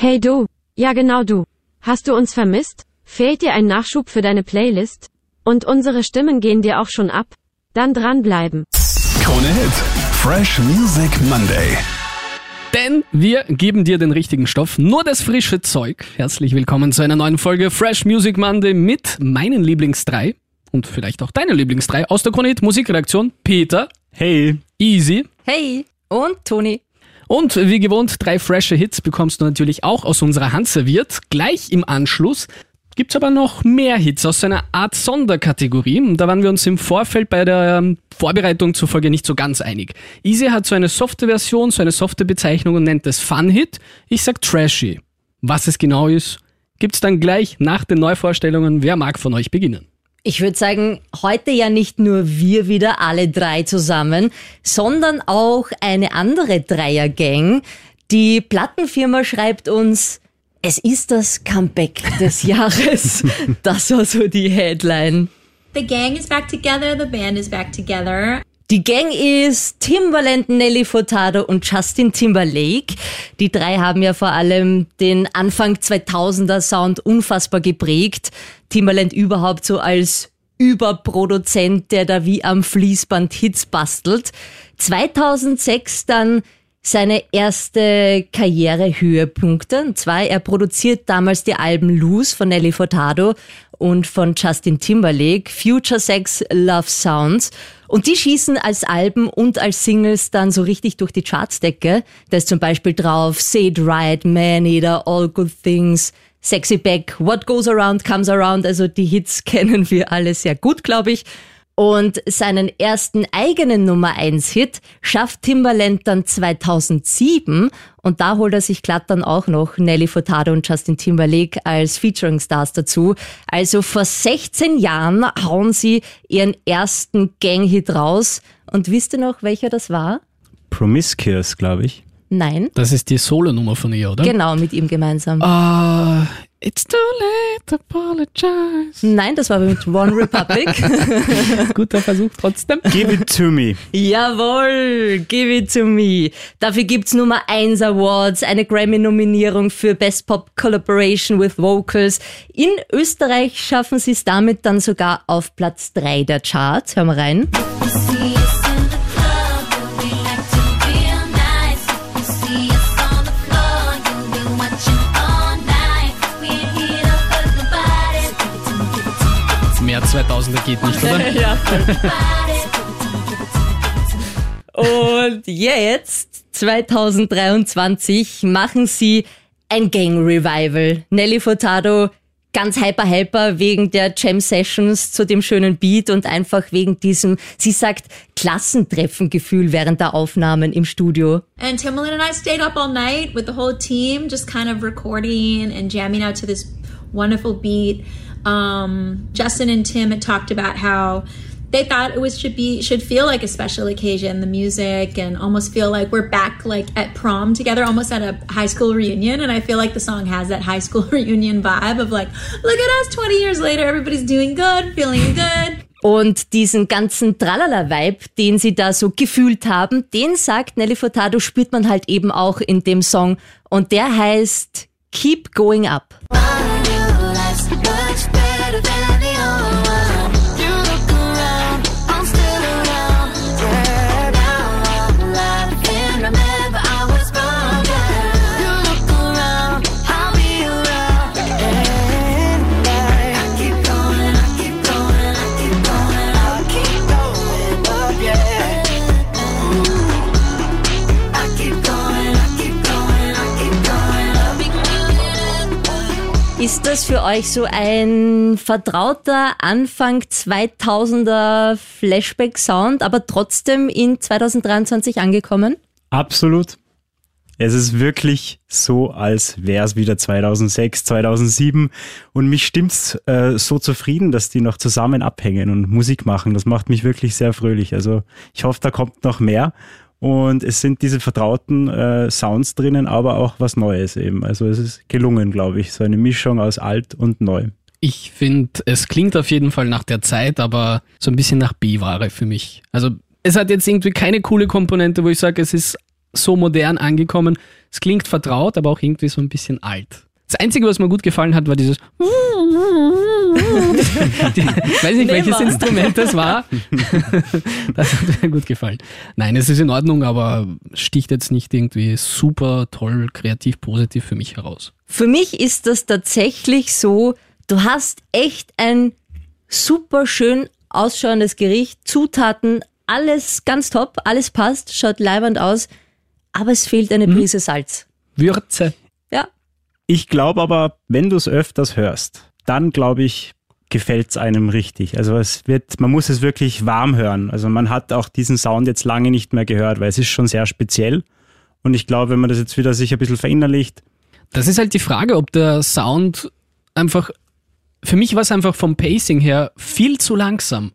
Hey du, ja genau du. Hast du uns vermisst? Fehlt dir ein Nachschub für deine Playlist? Und unsere Stimmen gehen dir auch schon ab? Dann dranbleiben. Krone Hit. Fresh Music Monday. Denn wir geben dir den richtigen Stoff, nur das frische Zeug. Herzlich willkommen zu einer neuen Folge Fresh Music Monday mit meinen Lieblings drei und vielleicht auch deinen Lieblings drei aus der Krone Hit Musikredaktion. Peter, Hey, Easy Hey und Toni. Und wie gewohnt drei frische Hits bekommst du natürlich auch aus unserer Hand serviert. Gleich im Anschluss gibt's aber noch mehr Hits aus einer Art Sonderkategorie. Da waren wir uns im Vorfeld bei der ähm, Vorbereitung zur Folge nicht so ganz einig. Easy hat so eine softe Version, so eine softe Bezeichnung und nennt es Fun Hit. Ich sag Trashy. Was es genau ist, gibt's dann gleich nach den Neuvorstellungen. Wer mag von euch beginnen? Ich würde sagen, heute ja nicht nur wir wieder alle drei zusammen, sondern auch eine andere Dreiergang. Die Plattenfirma schreibt uns, es ist das Comeback des Jahres. Das war so die Headline. The gang is back together, the band is back together. Die Gang ist Timbaland, Nelly Furtado und Justin Timberlake. Die drei haben ja vor allem den Anfang 2000er Sound unfassbar geprägt. Timbaland überhaupt so als Überproduzent, der da wie am Fließband Hits bastelt. 2006 dann seine erste Karrierehöhepunkte. Und zwar, er produziert damals die Alben Loose von Nelly Furtado und von Justin Timberlake, Future Sex Love Sounds. Und die schießen als Alben und als Singles dann so richtig durch die Chartsdecke. Da ist zum Beispiel drauf Say It Right, Man Eater, All Good Things, Sexy Back, What Goes Around Comes Around. Also die Hits kennen wir alle sehr gut, glaube ich. Und seinen ersten eigenen Nummer 1 Hit schafft Timbaland dann 2007 und da holt er sich glatt dann auch noch Nelly Furtado und Justin Timberlake als Featuring Stars dazu. Also vor 16 Jahren hauen sie ihren ersten Gang-Hit raus und wisst ihr noch, welcher das war? Promiscuous, glaube ich. Nein, Das ist die Solo-Nummer von ihr, oder? genau mit ihm gemeinsam. Ah, it's too late to apologize. Nein, das war mit One Republic. Guter Versuch trotzdem. Give it to me. Jawohl, give it to me. Dafür gibt's Nummer 1 Awards, eine Grammy-Nominierung für Best Pop Collaboration with Vocals. In Österreich schaffen sie es damit dann sogar auf Platz 3 der Charts. Hören wir rein. 2000er geht nicht, oder? Body. Und jetzt, 2023, machen sie ein Gang-Revival. Nelly Furtado ganz hyper hyper wegen der Jam Sessions zu dem schönen Beat und einfach wegen diesem, sie sagt, Klassentreffengefühl während der Aufnahmen im Studio. And Timbaland and I stayed up all night with the whole team, just kind of recording and jamming out to this wonderful beat. Um, Justin and Tim had talked about how they thought it was should be should feel like a special occasion, the music, and almost feel like we're back like at prom together, almost at a high school reunion. And I feel like the song has that high school reunion vibe of like, look at us, twenty years later, everybody's doing good, feeling good. Und diesen ganzen Tralala-Vibe, den sie da so gefühlt haben, den sagt Nelly Furtado, spürt man halt eben auch in dem Song. Und der heißt Keep Going Up. Euch so ein vertrauter Anfang 2000er Flashback-Sound, aber trotzdem in 2023 angekommen? Absolut. Es ist wirklich so, als wäre es wieder 2006, 2007. Und mich stimmt's äh, so zufrieden, dass die noch zusammen abhängen und Musik machen. Das macht mich wirklich sehr fröhlich. Also ich hoffe, da kommt noch mehr. Und es sind diese vertrauten äh, Sounds drinnen, aber auch was Neues eben. Also es ist gelungen, glaube ich. So eine Mischung aus alt und neu. Ich finde, es klingt auf jeden Fall nach der Zeit, aber so ein bisschen nach B-Ware für mich. Also es hat jetzt irgendwie keine coole Komponente, wo ich sage, es ist so modern angekommen. Es klingt vertraut, aber auch irgendwie so ein bisschen alt. Das Einzige, was mir gut gefallen hat, war dieses. Die, ich weiß nicht, welches. Instrument das war. Das hat mir gut gefallen. Nein, es ist in Ordnung, aber sticht jetzt nicht irgendwie super toll, kreativ, positiv für mich heraus. Für mich ist das tatsächlich so, du hast echt ein super schön ausschauendes Gericht, Zutaten, alles ganz top, alles passt, schaut leibend aus, aber es fehlt eine Prise Salz. Würze. Ja, Ich glaube aber, wenn du es öfters hörst, dann glaube ich, gefällt es einem richtig. Also es wird, man muss es wirklich warm hören. Also man hat auch diesen Sound jetzt lange nicht mehr gehört, weil es ist schon sehr speziell. Und ich glaube, wenn man das jetzt wieder sich ein bisschen verinnerlicht, Das ist halt die Frage, ob der Sound einfach. Für mich war es einfach vom Pacing her viel zu langsam.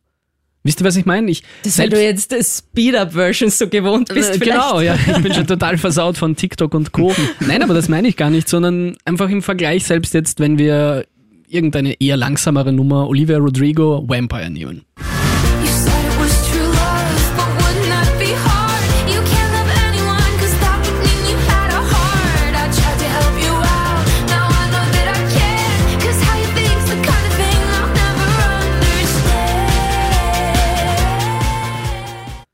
Wisst ihr, was ich meine? Ich das weil du jetzt das Speed-Up-Version so gewohnt bist Äh, vielleicht. Genau, ja. Ich bin schon total versaut von TikTok und Co. Nein, aber das meine ich gar nicht, sondern einfach im Vergleich selbst jetzt, wenn wir irgendeine eher langsamere Nummer, Olivia Rodrigo, Vampire nehmen.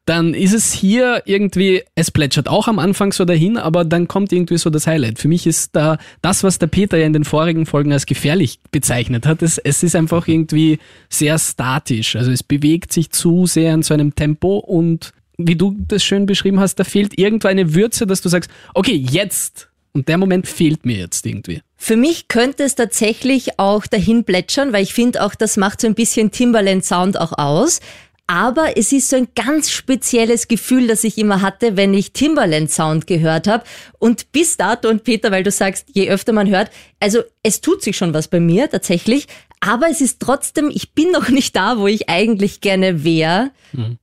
Dann ist es hier irgendwie, es plätschert auch am Anfang so dahin, aber dann kommt irgendwie so das Highlight. Für mich ist da das, was der Peter ja in den vorigen Folgen als gefährlich bezeichnet hat, es, es ist einfach irgendwie sehr statisch. Also es bewegt sich zu sehr in so einem Tempo und wie du das schön beschrieben hast, da fehlt irgendwo eine Würze, dass du sagst, okay, jetzt. Und der Moment fehlt mir jetzt irgendwie. Für mich könnte es tatsächlich auch dahin plätschern, weil ich finde auch, das macht so ein bisschen Timbaland-Sound auch aus. Aber es ist so ein ganz spezielles Gefühl, das ich immer hatte, wenn ich Timbaland-Sound gehört habe. Und bis dato, und Peter, weil du sagst, je öfter man hört, also es tut sich schon was bei mir tatsächlich. Aber es ist trotzdem, ich bin noch nicht da, wo ich eigentlich gerne wäre,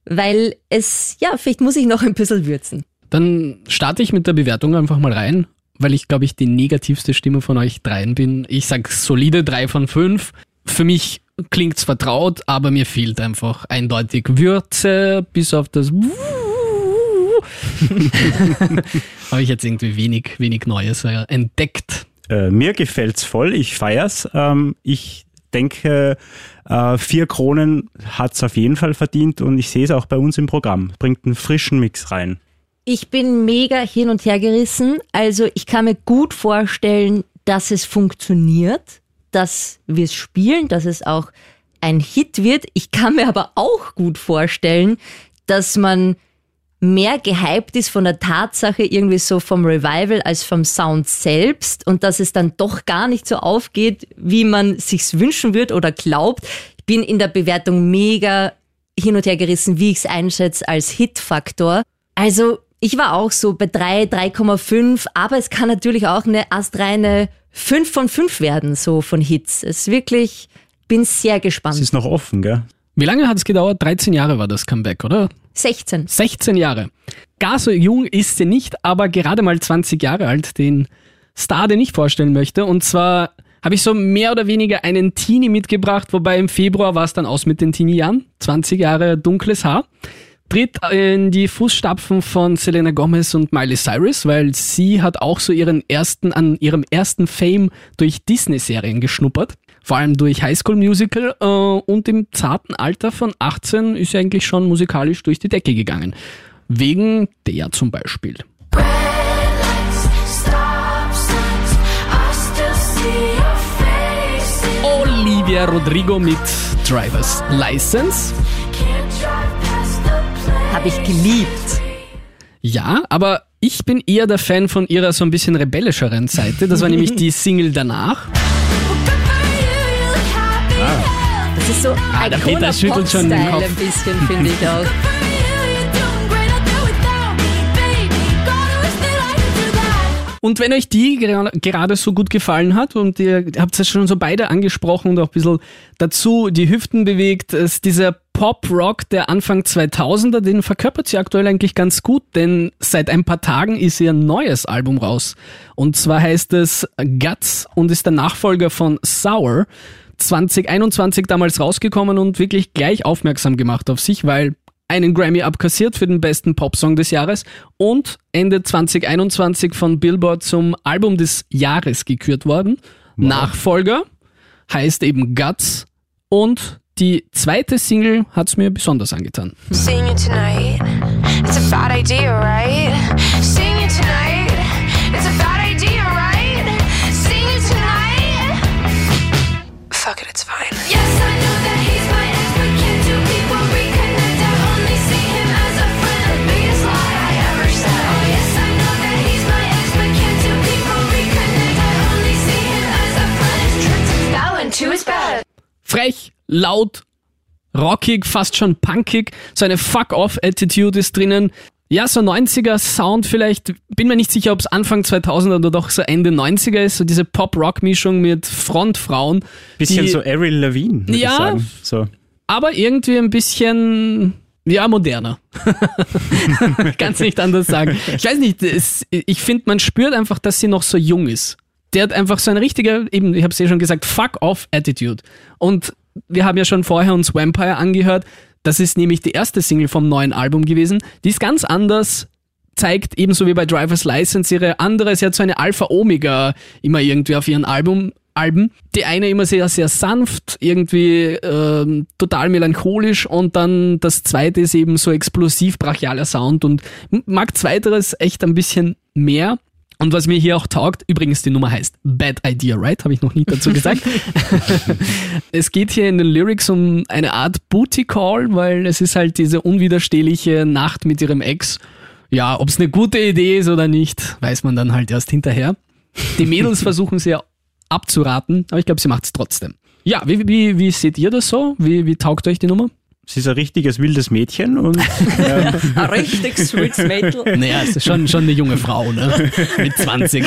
weil es, ja, vielleicht muss ich noch ein bisschen würzen. Dann starte ich mit der Bewertung einfach mal rein, weil ich glaube ich die negativste Stimme von euch dreien bin. Ich sag solide drei von fünf. Für mich klingt's vertraut, aber mir fehlt einfach eindeutig Würze, bis auf das habe ich jetzt irgendwie wenig, wenig Neues äh, entdeckt. äh, mir gefällt's voll, ich feier's. Ähm, ich denke, äh, vier Kronen hat's auf jeden Fall verdient und ich sehe es auch bei uns im Programm. Bringt einen frischen Mix rein. Ich bin mega hin und her gerissen. Also ich kann mir gut vorstellen, dass es funktioniert, dass wir es spielen, dass es auch ein Hit wird. Ich kann mir aber auch gut vorstellen, dass man mehr gehypt ist von der Tatsache irgendwie so vom Revival als vom Sound selbst und dass es dann doch gar nicht so aufgeht, wie man sich's wünschen wird oder glaubt. Ich bin in der Bewertung mega hin und her gerissen, wie ich es einschätze als Hitfaktor. Also ich war auch so bei 3, 3,5, aber es kann natürlich auch eine astreine 5 von 5 werden, so von Hits. Es ist wirklich, bin sehr Es gespannt. ist noch offen, gell? Wie lange hat es gedauert? 13 Jahre war das Comeback, oder? 16. 16 Jahre. Gar so jung ist sie nicht, aber gerade mal 20 Jahre alt, den Star, den ich vorstellen möchte. Und zwar habe ich so mehr oder weniger einen Teenie mitgebracht, wobei im Februar war es dann aus mit den Teenie-Jahren. 20 Jahre dunkles Haar. Tritt in die Fußstapfen von Selena Gomez und Miley Cyrus, weil sie hat auch so ihren ersten, an ihrem ersten Fame durch Disney-Serien geschnuppert. Vor allem durch High School Musical äh, und im zarten Alter von 18 ist sie eigentlich schon musikalisch durch die Decke gegangen. Wegen der zum Beispiel. Olivia Rodrigo mit Driver's License. Habe ich geliebt. Ja, aber ich bin eher der Fan von ihrer so ein bisschen rebellischeren Seite. Das war nämlich die Single danach. Das ist so Ah, der Peter schüttelt schon den Kopf. ein bisschen, finde ich auch. Und wenn euch die gera- gerade so gut gefallen hat und ihr habt es schon so beide angesprochen und auch ein bisschen dazu die Hüften bewegt, ist dieser Pop-Rock der Anfang 2000er, den verkörpert sie aktuell eigentlich ganz gut, denn seit ein paar Tagen ist ihr neues Album raus. Und zwar heißt es Guts und ist der Nachfolger von Sour. 2021 damals rausgekommen und wirklich gleich aufmerksam gemacht auf sich, weil einen Grammy abkassiert für den besten Popsong des Jahres und Ende 2021 von Billboard zum Album des Jahres gekürt worden. Nachfolger heißt eben Guts und die zweite Single hat's mir besonders angetan. Seeing you tonight, it's a bad idea, right? Seeing laut, rockig, fast schon punkig. So eine Fuck-off-Attitude ist drinnen. Ja, so 90er-Sound vielleicht. Bin mir nicht sicher, ob es Anfang 2000er oder doch so Ende 90er ist. So diese Pop-Rock-Mischung mit Frontfrauen. Bisschen die, so Avril Lavigne, würde Ja. ich sagen. So. Aber irgendwie ein bisschen, ja, moderner. Kann's nicht anders sagen. Ich weiß nicht, es, ich finde, man spürt einfach, dass sie noch so jung ist. Der hat einfach so eine richtige, eben, ich habe es ja schon gesagt, Fuck-off-Attitude. Und wir haben ja schon vorher uns Vampire angehört. Das ist nämlich die erste Single vom neuen Album gewesen. Die ist ganz anders, zeigt ebenso wie bei Driver's License ihre andere, sie hat so eine Alpha-Omega immer irgendwie auf ihren Album, Alben. Die eine immer sehr, sehr sanft, irgendwie ähm, total melancholisch und dann das zweite ist eben so explosiv, brachialer Sound und mag zweiteres echt ein bisschen mehr. Und was mir hier auch taugt, übrigens die Nummer heißt Bad Idea, right? Habe ich noch nie dazu gesagt. es geht hier in den Lyrics um eine Art Booty Call, weil es ist halt diese unwiderstehliche Nacht mit ihrem Ex. Ja, ob es eine gute Idee ist oder nicht, weiß man dann halt erst hinterher. Die Mädels versuchen sie ja abzuraten, aber ich glaube, sie macht es trotzdem. Ja, wie, wie, wie seht ihr das so? Wie, wie taugt euch die Nummer? Sie ist ein richtiges wildes Mädchen und ähm, Ein richtig sweets Mädel. Naja, ist schon, schon eine junge Frau, ne? Mit 20.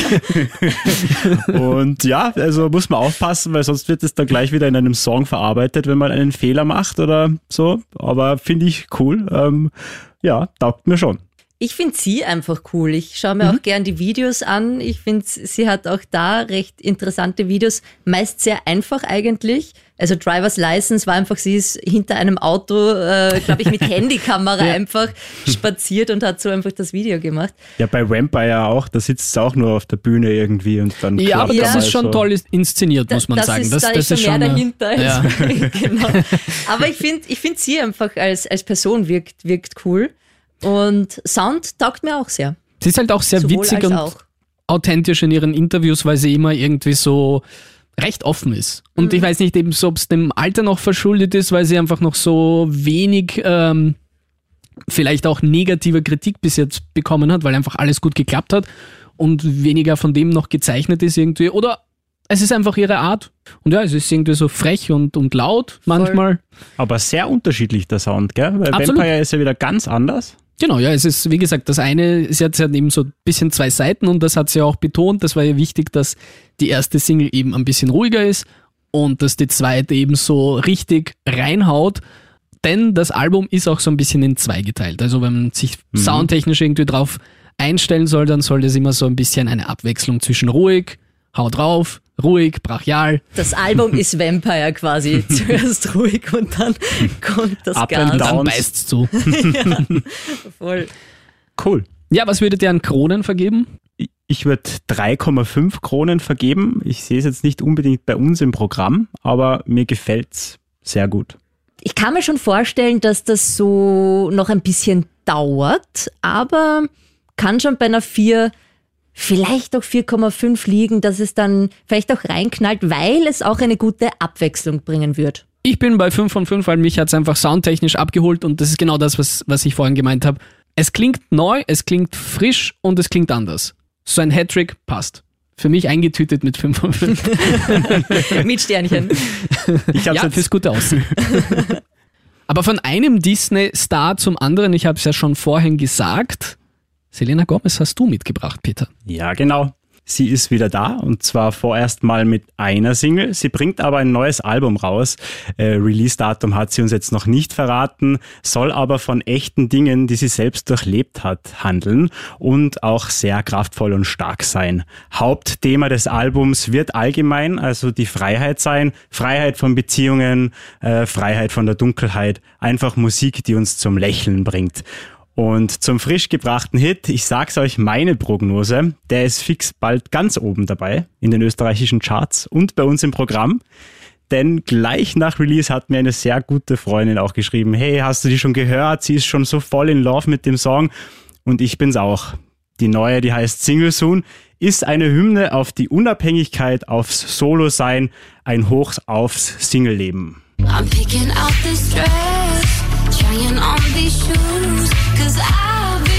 Und ja, also muss man aufpassen, weil sonst wird es dann gleich wieder in einem Song verarbeitet, wenn man einen Fehler macht oder so. Aber finde ich cool. Ähm, ja, taugt mir schon. Ich finde sie einfach cool. Ich schaue mir auch gern die Videos an. Ich finde, sie hat auch da recht interessante Videos, meist sehr einfach eigentlich. Also Driver's License war einfach, sie ist hinter einem Auto, äh, glaube ich, mit Handykamera einfach spaziert und hat so einfach das Video gemacht. Ja, bei Vampire auch, da sitzt sie auch nur auf der Bühne irgendwie und dann Ja, aber das ist schon so. toll inszeniert, muss man das sagen. Ist, das, da das ist schon mehr äh, dahinter. Ja. genau. Aber ich finde, ich find sie einfach als, als Person wirkt, wirkt cool. Und Sound taugt mir auch sehr. Sie ist halt auch sehr Sowohl witzig und auch. authentisch in ihren Interviews, weil sie immer irgendwie so recht offen ist. Und Mhm. ich weiß nicht eben so, ob es dem Alter noch verschuldet ist, weil sie einfach noch so wenig ähm, vielleicht auch negative Kritik bis jetzt bekommen hat, weil einfach alles gut geklappt hat und weniger von dem noch gezeichnet ist irgendwie. Oder es ist einfach ihre Art. Und ja, es ist irgendwie so frech und, und laut manchmal. Aber sehr unterschiedlich der Sound, gell? Weil Absolut. Vampire ist ja wieder ganz anders. Genau, ja, es ist, wie gesagt, das eine, sie hat ja eben so ein bisschen zwei Seiten und das hat sie auch betont. Das war ja wichtig, dass die erste Single eben ein bisschen ruhiger ist und dass die zweite eben so richtig reinhaut. Denn das Album ist auch so ein bisschen in zwei geteilt. Also wenn man sich soundtechnisch irgendwie drauf einstellen soll, dann soll das immer so ein bisschen eine Abwechslung zwischen ruhig, haut drauf, ruhig, brachial. Das Album ist Vampire quasi. Zuerst ruhig und dann kommt das Up Gas. and Dann beißt's zu. Voll. Cool. Ja, was würdet ihr an Kronen vergeben? Ich würde 3,5 Kronen vergeben. Ich sehe es jetzt nicht unbedingt bei uns im Programm, aber mir gefällt's sehr gut. Ich kann mir schon vorstellen, dass das so noch ein bisschen dauert, aber kann schon bei einer 4, vielleicht auch 4,5 liegen, dass es dann vielleicht auch reinknallt, weil es auch eine gute Abwechslung bringen wird. Ich bin bei 5 von 5, weil mich hat's einfach soundtechnisch abgeholt und das ist genau das, was, was ich vorhin gemeint habe. Es klingt neu, es klingt frisch und es klingt anders. So ein Hattrick passt. Für mich eingetütet mit 5 von 5. Mit Sternchen. Ich hab's ja, jetzt fürs gute Aussehen. Aber von einem Disney-Star zum anderen, ich habe es ja schon vorhin gesagt, Selena Gomez hast du mitgebracht, Peter. Ja, genau. Sie ist wieder da und zwar vorerst mal mit einer Single. Sie bringt aber ein neues Album raus. Äh, Release-Datum hat sie uns jetzt noch nicht verraten, soll aber von echten Dingen, die sie selbst durchlebt hat, handeln und auch sehr kraftvoll und stark sein. Hauptthema des Albums wird allgemein also die Freiheit sein. Freiheit von Beziehungen, äh, Freiheit von der Dunkelheit. Einfach Musik, die uns zum Lächeln bringt. Und zum frisch gebrachten Hit, ich sag's euch, meine Prognose, der ist fix bald ganz oben dabei in den österreichischen Charts und bei uns im Programm. Denn gleich nach Release hat mir eine sehr gute Freundin auch geschrieben, hey, hast du die schon gehört? Sie ist schon so voll in Love mit dem Song. Und ich bin's auch. Die neue, die heißt Single Soon, ist eine Hymne auf die Unabhängigkeit, aufs Solo-Sein, ein Hoch aufs Single-Leben. I'm picking out this dress, trying on these shoes, cause I'll be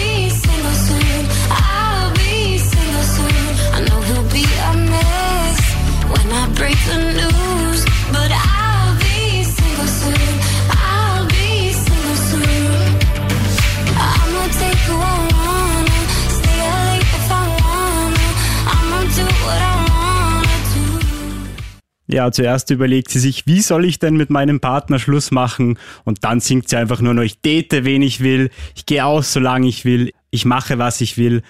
Ja, zuerst überlegt sie sich, wie soll ich denn mit meinem Partner Schluss machen? Und dann singt sie einfach nur noch, ich date, wen ich will, ich gehe aus, solange ich will, ich mache, was ich will.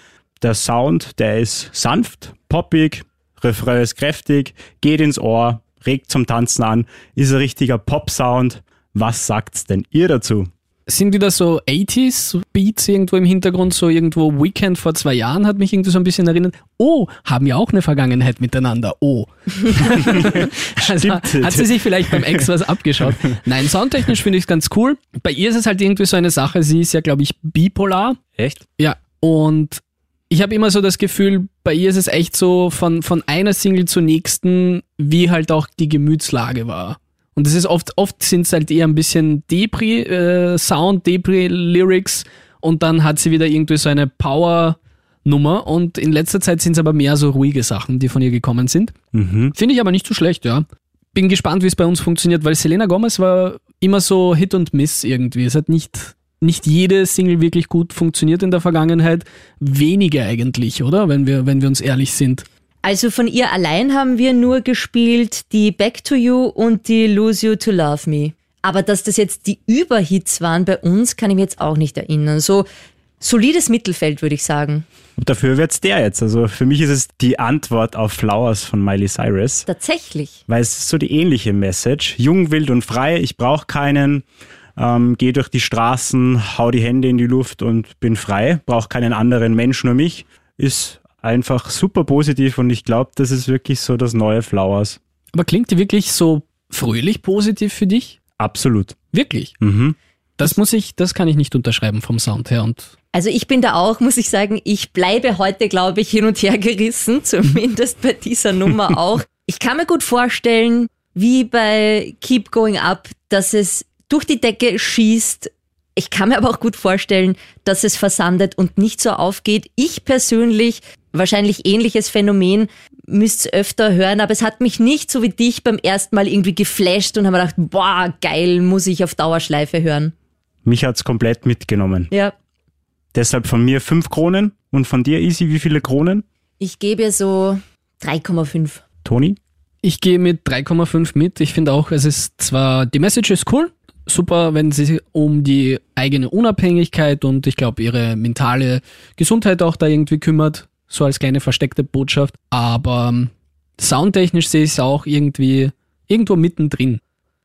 Der Sound, der ist sanft, poppig, Refrain ist kräftig, geht ins Ohr, regt zum Tanzen an, ist ein richtiger Pop-Sound. Was sagt's denn ihr dazu? Sind wieder so 80s Beats irgendwo im Hintergrund, so irgendwo Weekend vor zwei Jahren hat mich irgendwie so ein bisschen erinnert. Oh, haben ja auch eine Vergangenheit miteinander. Oh. also, hat sie sich vielleicht beim Ex was abgeschaut? Nein, soundtechnisch finde ich es ganz cool. Bei ihr ist es halt irgendwie so eine Sache, sie ist ja, glaube ich, bipolar. Echt? Ja, und ich habe immer so das Gefühl, bei ihr ist es echt so von, von einer Single zur nächsten, wie halt auch die Gemütslage war. Und das ist oft, oft sind es halt eher ein bisschen Depri, äh, Sound, Depri, Lyrics und dann hat sie wieder irgendwie so eine Power-Nummer und in letzter Zeit sind es aber mehr so ruhige Sachen, die von ihr gekommen sind. Finde ich aber nicht so schlecht, ja. Bin gespannt, wie es bei uns funktioniert, weil Selena Gomez war immer so Hit und Miss irgendwie. Es hat nicht, nicht jede Single wirklich gut funktioniert in der Vergangenheit. Wenige eigentlich, oder? Wenn wir, wenn wir uns ehrlich sind. Also von ihr allein haben wir nur gespielt die Back to You und die Lose You to Love Me. Aber dass das jetzt die Überhits waren bei uns, kann ich mir jetzt auch nicht erinnern. So solides Mittelfeld, würde ich sagen. Und dafür wird's der jetzt. Also für mich ist es die Antwort auf Flowers von Miley Cyrus. Tatsächlich. weil es ist so die ähnliche Message. Jung, wild und frei, ich brauche keinen. Ähm, geh durch die Straßen, hau die Hände in die Luft und bin frei. Brauche keinen anderen Mensch, nur mich. Ist einfach super positiv und ich glaube, das ist wirklich so das neue Flowers. Aber klingt die wirklich so fröhlich positiv für dich? Absolut. Wirklich? Mhm. Das muss ich, das kann ich nicht unterschreiben vom Sound her und Also ich bin da auch, muss ich sagen, ich bleibe heute, glaube ich, hin und her gerissen, zumindest bei dieser Nummer auch. Ich kann mir gut vorstellen, wie bei Keep Going Up, dass es durch die Decke schießt. Ich kann mir aber auch gut vorstellen, dass es versandet und nicht so aufgeht. Ich persönlich, wahrscheinlich ähnliches Phänomen, müsst es öfter hören, aber es hat mich nicht so wie dich beim ersten Mal irgendwie geflasht und habe mir gedacht, boah, geil, muss ich auf Dauerschleife hören. Mich hat's komplett mitgenommen. Ja, Deshalb von mir fünf Kronen und von dir, Easy, wie viele Kronen? ich gebe ihr so 3,5. Toni? Ich gehe mit 3,5 mit. Ich finde auch, es ist zwar, die Message ist cool, super, wenn sie sich um die eigene Unabhängigkeit und ich glaube ihre mentale Gesundheit auch da irgendwie kümmert, so als kleine versteckte Botschaft. Aber ähm, soundtechnisch sehe ich es auch irgendwie irgendwo mittendrin.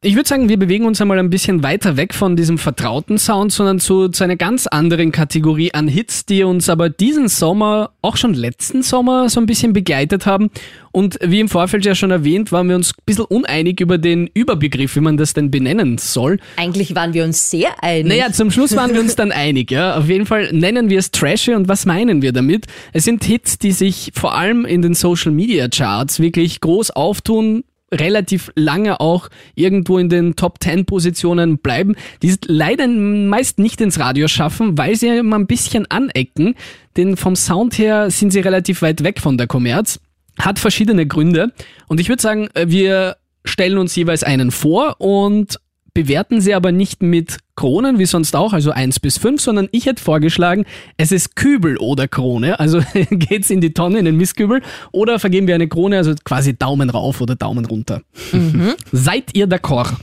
Ich würde sagen, wir bewegen uns einmal ein bisschen weiter weg von diesem vertrauten Sound, sondern zu, zu einer ganz anderen Kategorie an Hits, die uns aber diesen Sommer, auch schon letzten Sommer, so ein bisschen begleitet haben. Und wie im Vorfeld ja schon erwähnt, waren wir uns ein bisschen uneinig über den Überbegriff, wie man das denn benennen soll. Eigentlich waren wir uns sehr einig. Naja, zum Schluss waren wir uns dann einig, ja. Auf jeden Fall nennen wir es Trashy und was meinen wir damit? Es sind Hits, die sich vor allem in den Social Media Charts wirklich groß auftun, relativ lange auch irgendwo in den Top 10 Positionen bleiben, die es leider meist nicht ins Radio schaffen, weil sie immer ein bisschen anecken, denn vom Sound her sind sie relativ weit weg von der Kommerz. Hat verschiedene Gründe und ich würde sagen, wir stellen uns jeweils einen vor und bewerten sie aber nicht mit Kronen, wie sonst auch, also 1 bis 5, sondern ich hätte vorgeschlagen, es ist Kübel oder Krone, also geht's in die Tonne, in den Mistkübel, oder vergeben wir eine Krone, also quasi Daumen rauf oder Daumen runter. Seid ihr d'accord?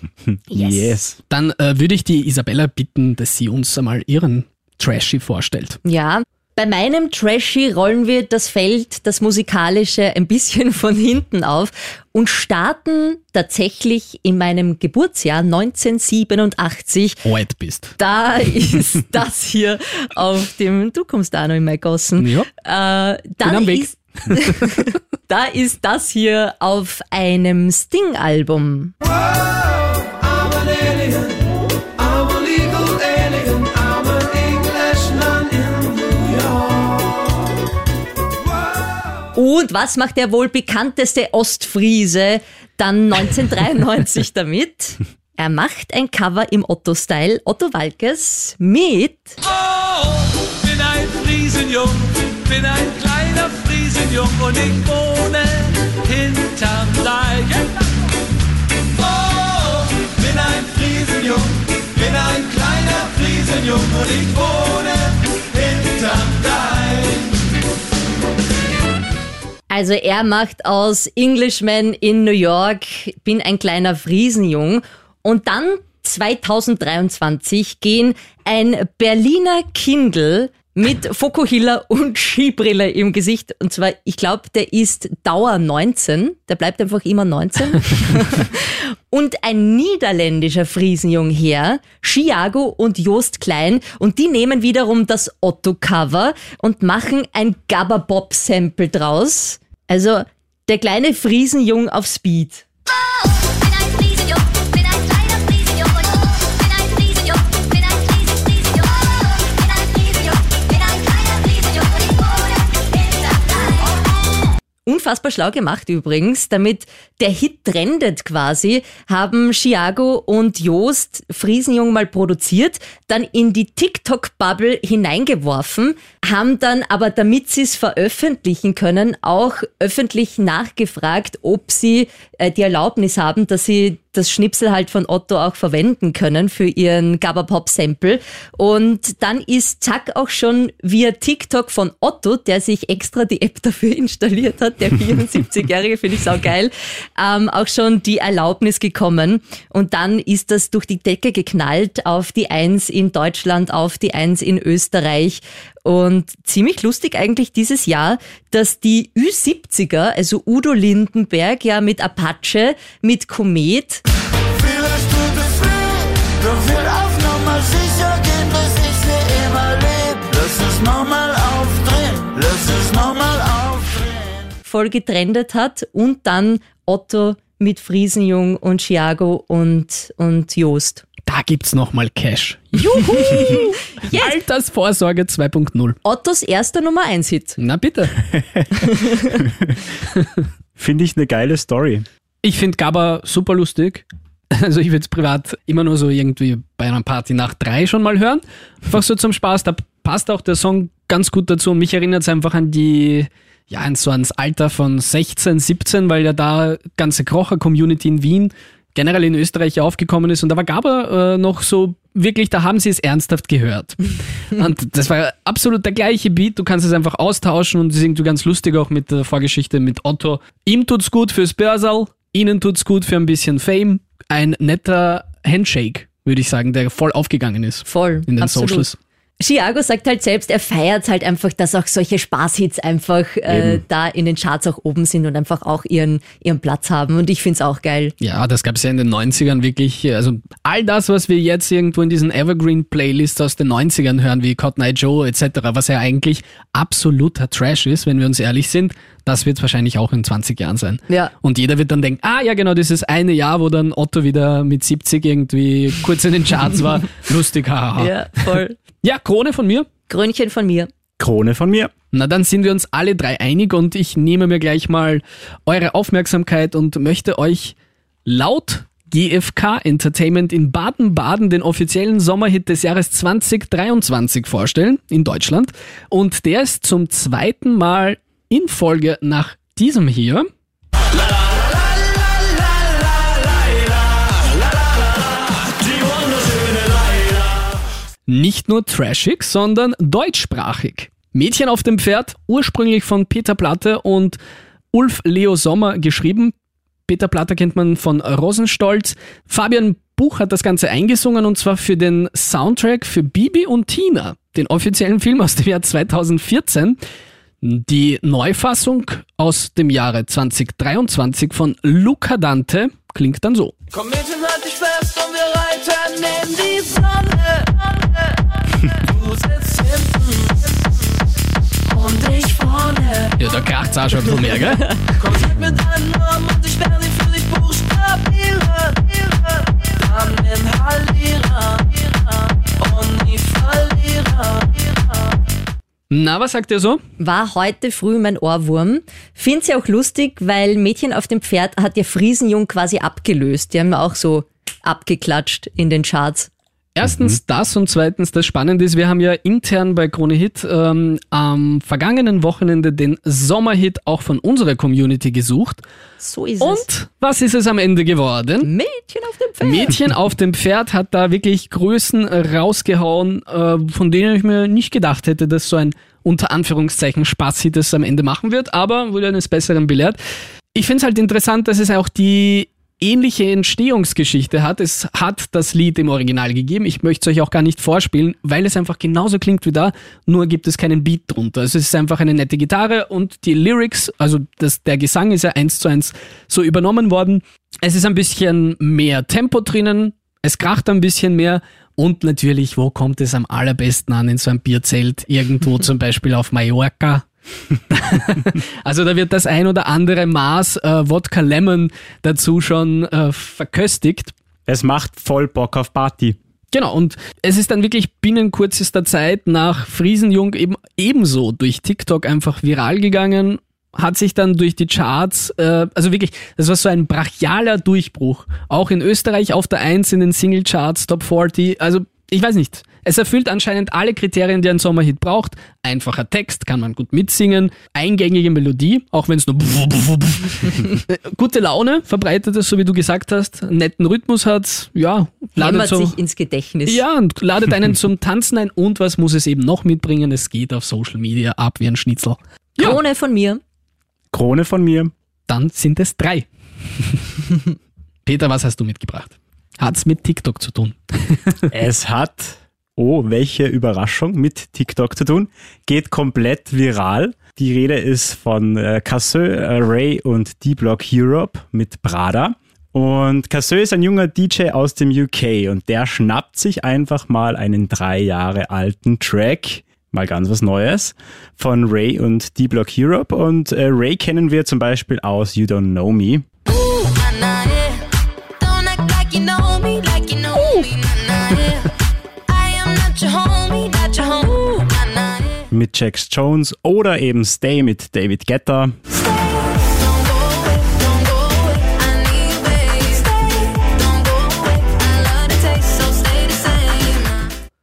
Yes. Dann äh, würde ich die Isabella bitten, dass sie uns einmal ihren Trashy vorstellt. Ja. Bei meinem Trashy rollen wir das Feld, das musikalische, ein bisschen von hinten auf und starten tatsächlich in meinem Geburtsjahr 1987. Alt bist. Da ist das hier auf dem, du kommst da noch in mein Gossen. Ja. Äh, da Bin am Weg. Ist, da ist das hier auf einem Sting-Album. Und was macht der wohl bekannteste Ostfriese dann 1993 damit? Er macht ein Cover im Otto-Style, Otto Walkes, mit Oh, bin ein Friesenjung, bin ein kleiner Friesenjung und ich wohne hinterm Deich. Oh, bin ein Friesenjung, bin ein kleiner Friesenjung und ich wohne hinterm Deich. Also er macht aus Englishman in New York, bin ein kleiner Friesenjung. Und dann 2023 gehen ein Berliner Kindle mit Fokuhila und Skibrille im Gesicht. Und zwar, ich glaube, der ist Dauer 19. Der bleibt einfach immer 19. und ein niederländischer Friesenjungherr, Chiago und Jost Klein. Und die nehmen wiederum das Otto-Cover und machen ein Gabba-Bob-Sample draus. Also der kleine Friesenjung auf Speed. Unfassbar schlau gemacht übrigens, damit der Hit trendet quasi, haben Chiago und Joost Friesenjung mal produziert, dann in die TikTok-Bubble hineingeworfen, haben dann aber, damit sie es veröffentlichen können, auch öffentlich nachgefragt, ob sie äh, die Erlaubnis haben, dass sie das Schnipsel halt von Otto auch verwenden können für ihren Gabba-Pop-Sample. Und dann ist zack auch schon via TikTok von Otto, der sich extra die App dafür installiert hat, der 74-Jährige, finde ich saugeil, ähm, auch schon die Erlaubnis gekommen. Und dann ist das durch die Decke geknallt auf die Eins in Deutschland, auf die Eins in Österreich. Und ziemlich lustig eigentlich dieses Jahr, dass die Ü70er, also Udo Lindenberg, ja mit Apache, mit Komet, Vielleicht tut es weh, doch will auf Nummer sicher gehen, dass ich sie immer lieb. Lass es nochmal aufdrehen, lass es nochmal aufdrehen. voll getrendet hat und dann Otto mit Friesenjung und Chiago und, und Joost. Da gibt's nochmal Cash. Juhu! Yes! Altersvorsorge 2.0. Ottos erster Nummer 1 Hit. Na bitte. Finde ich eine geile Story. Ich finde Gabba super lustig. Also ich würde es privat immer nur so irgendwie bei einer Party nach drei schon mal hören. Einfach so zum Spaß. Da passt auch der Song ganz gut dazu. Und mich erinnert es einfach an die, ja, so ans Alter von 16, 17, weil ja da ganze Krocher-Community in Wien generell in Österreich aufgekommen ist. Und da war Gabba äh, noch so wirklich, da haben sie es ernsthaft gehört. und das war absolut der gleiche Beat. Du kannst es einfach austauschen und das ist irgendwie ganz lustig auch mit der Vorgeschichte mit Otto. Ihm tut's gut fürs Börsal, ihnen tut's gut für ein bisschen Fame. Ein netter Handshake, würde ich sagen, der voll aufgegangen ist. Voll. In den absolut. Socials. Chiago sagt halt selbst, er feiert halt einfach, dass auch solche Spaßhits einfach äh, da in den Charts auch oben sind und einfach auch ihren, ihren Platz haben. Und ich find's auch geil. Ja, das gab's ja in den 90ern wirklich. Also all das, was wir jetzt irgendwo in diesen Evergreen-Playlists aus den 90ern hören, wie Cotton Eye Joe etc., was ja eigentlich absoluter Trash ist, wenn wir uns ehrlich sind, das wird wahrscheinlich auch in 20 Jahren sein. Ja. Und jeder wird dann denken, ah ja genau, dieses eine Jahr, wo dann Otto wieder mit 70 irgendwie kurz in den Charts war. Lustig, haha. Ja, voll. Ja, Krone von mir. Krönchen von mir. Krone von mir. Na, dann sind wir uns alle drei einig und ich nehme mir gleich mal eure Aufmerksamkeit und möchte euch laut GFK Entertainment in Baden-Baden den offiziellen Sommerhit des Jahres 2023 vorstellen in Deutschland. Und der ist zum zweiten Mal in Folge nach diesem hier. Nicht nur trashig, sondern deutschsprachig. Mädchen auf dem Pferd, ursprünglich von Peter Platte und Ulf Leo Sommer geschrieben. Peter Platte kennt man von Rosenstolz. Fabian Buch hat das Ganze eingesungen und zwar für den Soundtrack für Bibi und Tina, den offiziellen Film aus dem Jahr 2014. Die Neufassung aus dem Jahre 2023 von Luca Dante klingt dann so. Komm mit und halt dich fest und wir reiten neben die Sonne. Und ich vorne. Ja, da kracht's auch schon ein bisschen mehr, gell? Komm mit mir deinen Arm und ich werde für dich buchstabieren. Dann inhalieren und nie verlieren. Na, was sagt ihr so? War heute früh mein Ohrwurm. Find's ja auch lustig, weil Mädchen auf dem Pferd hat ja Friesenjung quasi abgelöst. Die haben ja auch so abgeklatscht in den Charts. Erstens das und zweitens das Spannende ist, wir haben ja intern bei Krone Hit ähm, am vergangenen Wochenende den Sommerhit auch von unserer Community gesucht. So ist es. Und was ist es am Ende geworden? Mädchen auf dem Pferd. Mädchen auf dem Pferd hat da wirklich Größen rausgehauen, äh, von denen ich mir nicht gedacht hätte, dass so ein unter Anführungszeichen Spaß-Hit es am Ende machen wird, aber wurde eines Besseren belehrt. Ich finde es halt interessant, dass es auch die ähnliche Entstehungsgeschichte hat. Es hat das Lied im Original gegeben. Ich möchte es euch auch gar nicht vorspielen, weil es einfach genauso klingt wie da, nur gibt es keinen Beat drunter. Es ist einfach eine nette Gitarre und die Lyrics, also das, der Gesang ist ja eins zu eins so übernommen worden. Es ist ein bisschen mehr Tempo drinnen, es kracht ein bisschen mehr und natürlich, wo kommt es am allerbesten an? In so einem Bierzelt, irgendwo zum Beispiel auf Mallorca. also da wird das ein oder andere Maß äh, Wodka Lemon dazu schon äh, verköstigt. Es macht voll Bock auf Party. Genau, und es ist dann wirklich binnen kürzester Zeit nach Friesenjung eben ebenso durch TikTok einfach viral gegangen, hat sich dann durch die Charts, äh, also wirklich, das war so ein brachialer Durchbruch. Auch in Österreich auf der 1 in den Singlecharts, Top 40, also ich weiß nicht. Es erfüllt anscheinend alle Kriterien, die ein Sommerhit braucht. Einfacher Text, kann man gut mitsingen. Eingängige Melodie, auch wenn es nur gute Laune verbreitet ist, so wie du gesagt hast. Einen netten Rhythmus hat, ja, ladet Hämmert so, sich ins Gedächtnis. ja, und ladet einen zum Tanzen ein. Und was muss es eben noch mitbringen? Es geht auf Social Media ab wie ein Schnitzel. Ja. Krone von mir. Krone von mir. Dann sind es drei. Peter, was hast du mitgebracht? Hat's mit TikTok zu tun? Es hat, oh, welche Überraschung, mit TikTok zu tun. Geht komplett viral. Die Rede ist von äh, Casseux, äh, Ray und D-Block Europe mit Prada. Und Casseux ist ein junger DJ aus dem UK und der schnappt sich einfach mal einen drei Jahre alten Track, mal ganz was Neues, von Ray und D-Block Europe. Und äh, Ray kennen wir zum Beispiel aus You Don't Know Me. Ooh, mit Jax Jones oder eben Stay mit David Guetta. Stay,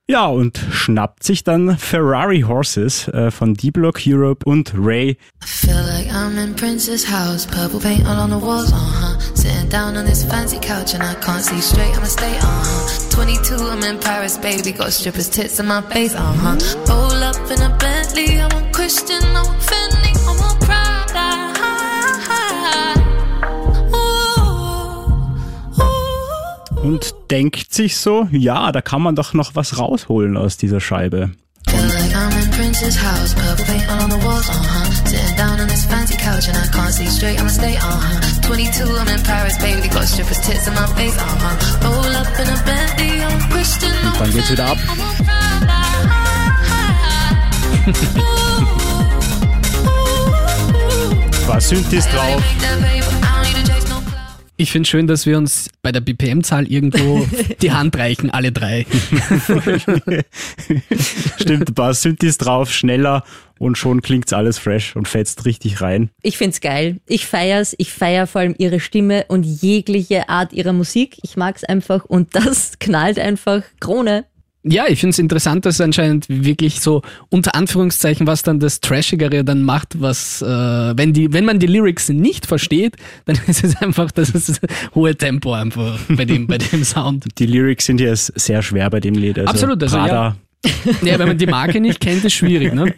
Ja, und schnappt sich dann Ferrari Horses äh, von D-Block Europe und Ray. I feel like I'm in Prince's house, purple paint all on the walls, uh huh. Sitting down on this fancy couch and I can't see straight, I'ma stay, uh huh. 22, I'm in Paris, baby, got strippers' tits in my face, uh huh. Roll up in a Bentley, I'm a Christian, I'm a und denkt sich so, ja, da kann man doch noch was rausholen aus dieser Scheibe. Feel like I'm in Prince's house, purple paint all on the walls, huh. Sitting down on this fancy couch and I can't see straight, I'ma stay, huh. 22, I'm in Paris, baby, got strippers' tits in my face, huh. Roll up in a Bentley, I'm a Christian, I'm a Dann geht's wieder ab. Was Synthes drauf. Ich finde schön, dass wir uns bei der BPM-Zahl irgendwo die Hand reichen, alle drei. Stimmt, ein paar Synthes drauf, schneller und schon klingt's alles fresh und fetzt richtig rein. Ich find's geil. Ich feier's. Ich feier vor allem ihre Stimme und jegliche Art ihrer Musik. Ich mag's einfach und das knallt einfach Krone. Ja, ich finde es interessant, dass anscheinend wirklich so unter Anführungszeichen, was dann das Trashigere dann macht, was, äh, wenn, die, wenn man die Lyrics nicht versteht, dann ist es einfach das, ist das hohe Tempo einfach bei dem, bei dem Sound. Die Lyrics sind ja sehr schwer bei dem Lied. Also Absolut, also Prada, Ja, wenn man die Marke nicht kennt, ist schwierig, ne?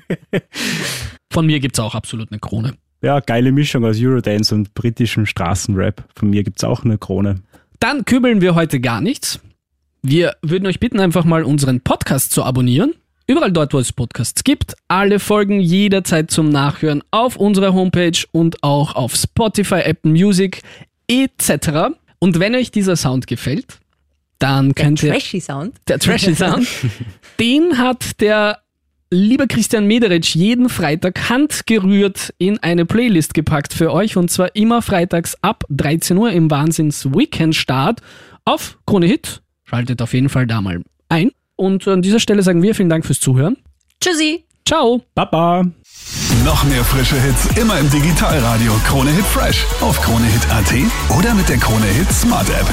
Von mir gibt's auch absolut eine Krone. ja. geile Mischung aus Eurodance und britischem Straßenrap. Von mir gibt's auch eine Krone. Dann kübeln wir heute gar nichts. Wir würden euch bitten, einfach mal unseren Podcast zu abonnieren. Überall dort, wo es Podcasts gibt. Alle Folgen jederzeit zum Nachhören auf unserer Homepage und auch auf Spotify, Apple Music etc. Und wenn euch dieser Sound gefällt, dann Der könnt ihr... trashy Sound. Der Trashy Sound. den hat der liebe Christian Mederitsch jeden Freitag handgerührt in eine Playlist gepackt für euch und zwar immer freitags ab 13 Uhr im Wahnsinns Weekend Start auf Krone Hit. Schaltet auf jeden Fall da mal ein. Und an dieser Stelle sagen wir vielen Dank fürs Zuhören. Tschüssi. Ciao. Baba! Noch mehr frische Hits immer im Digitalradio Krone Hit Fresh auf kronehit.at oder mit der Krone Hit Smart App.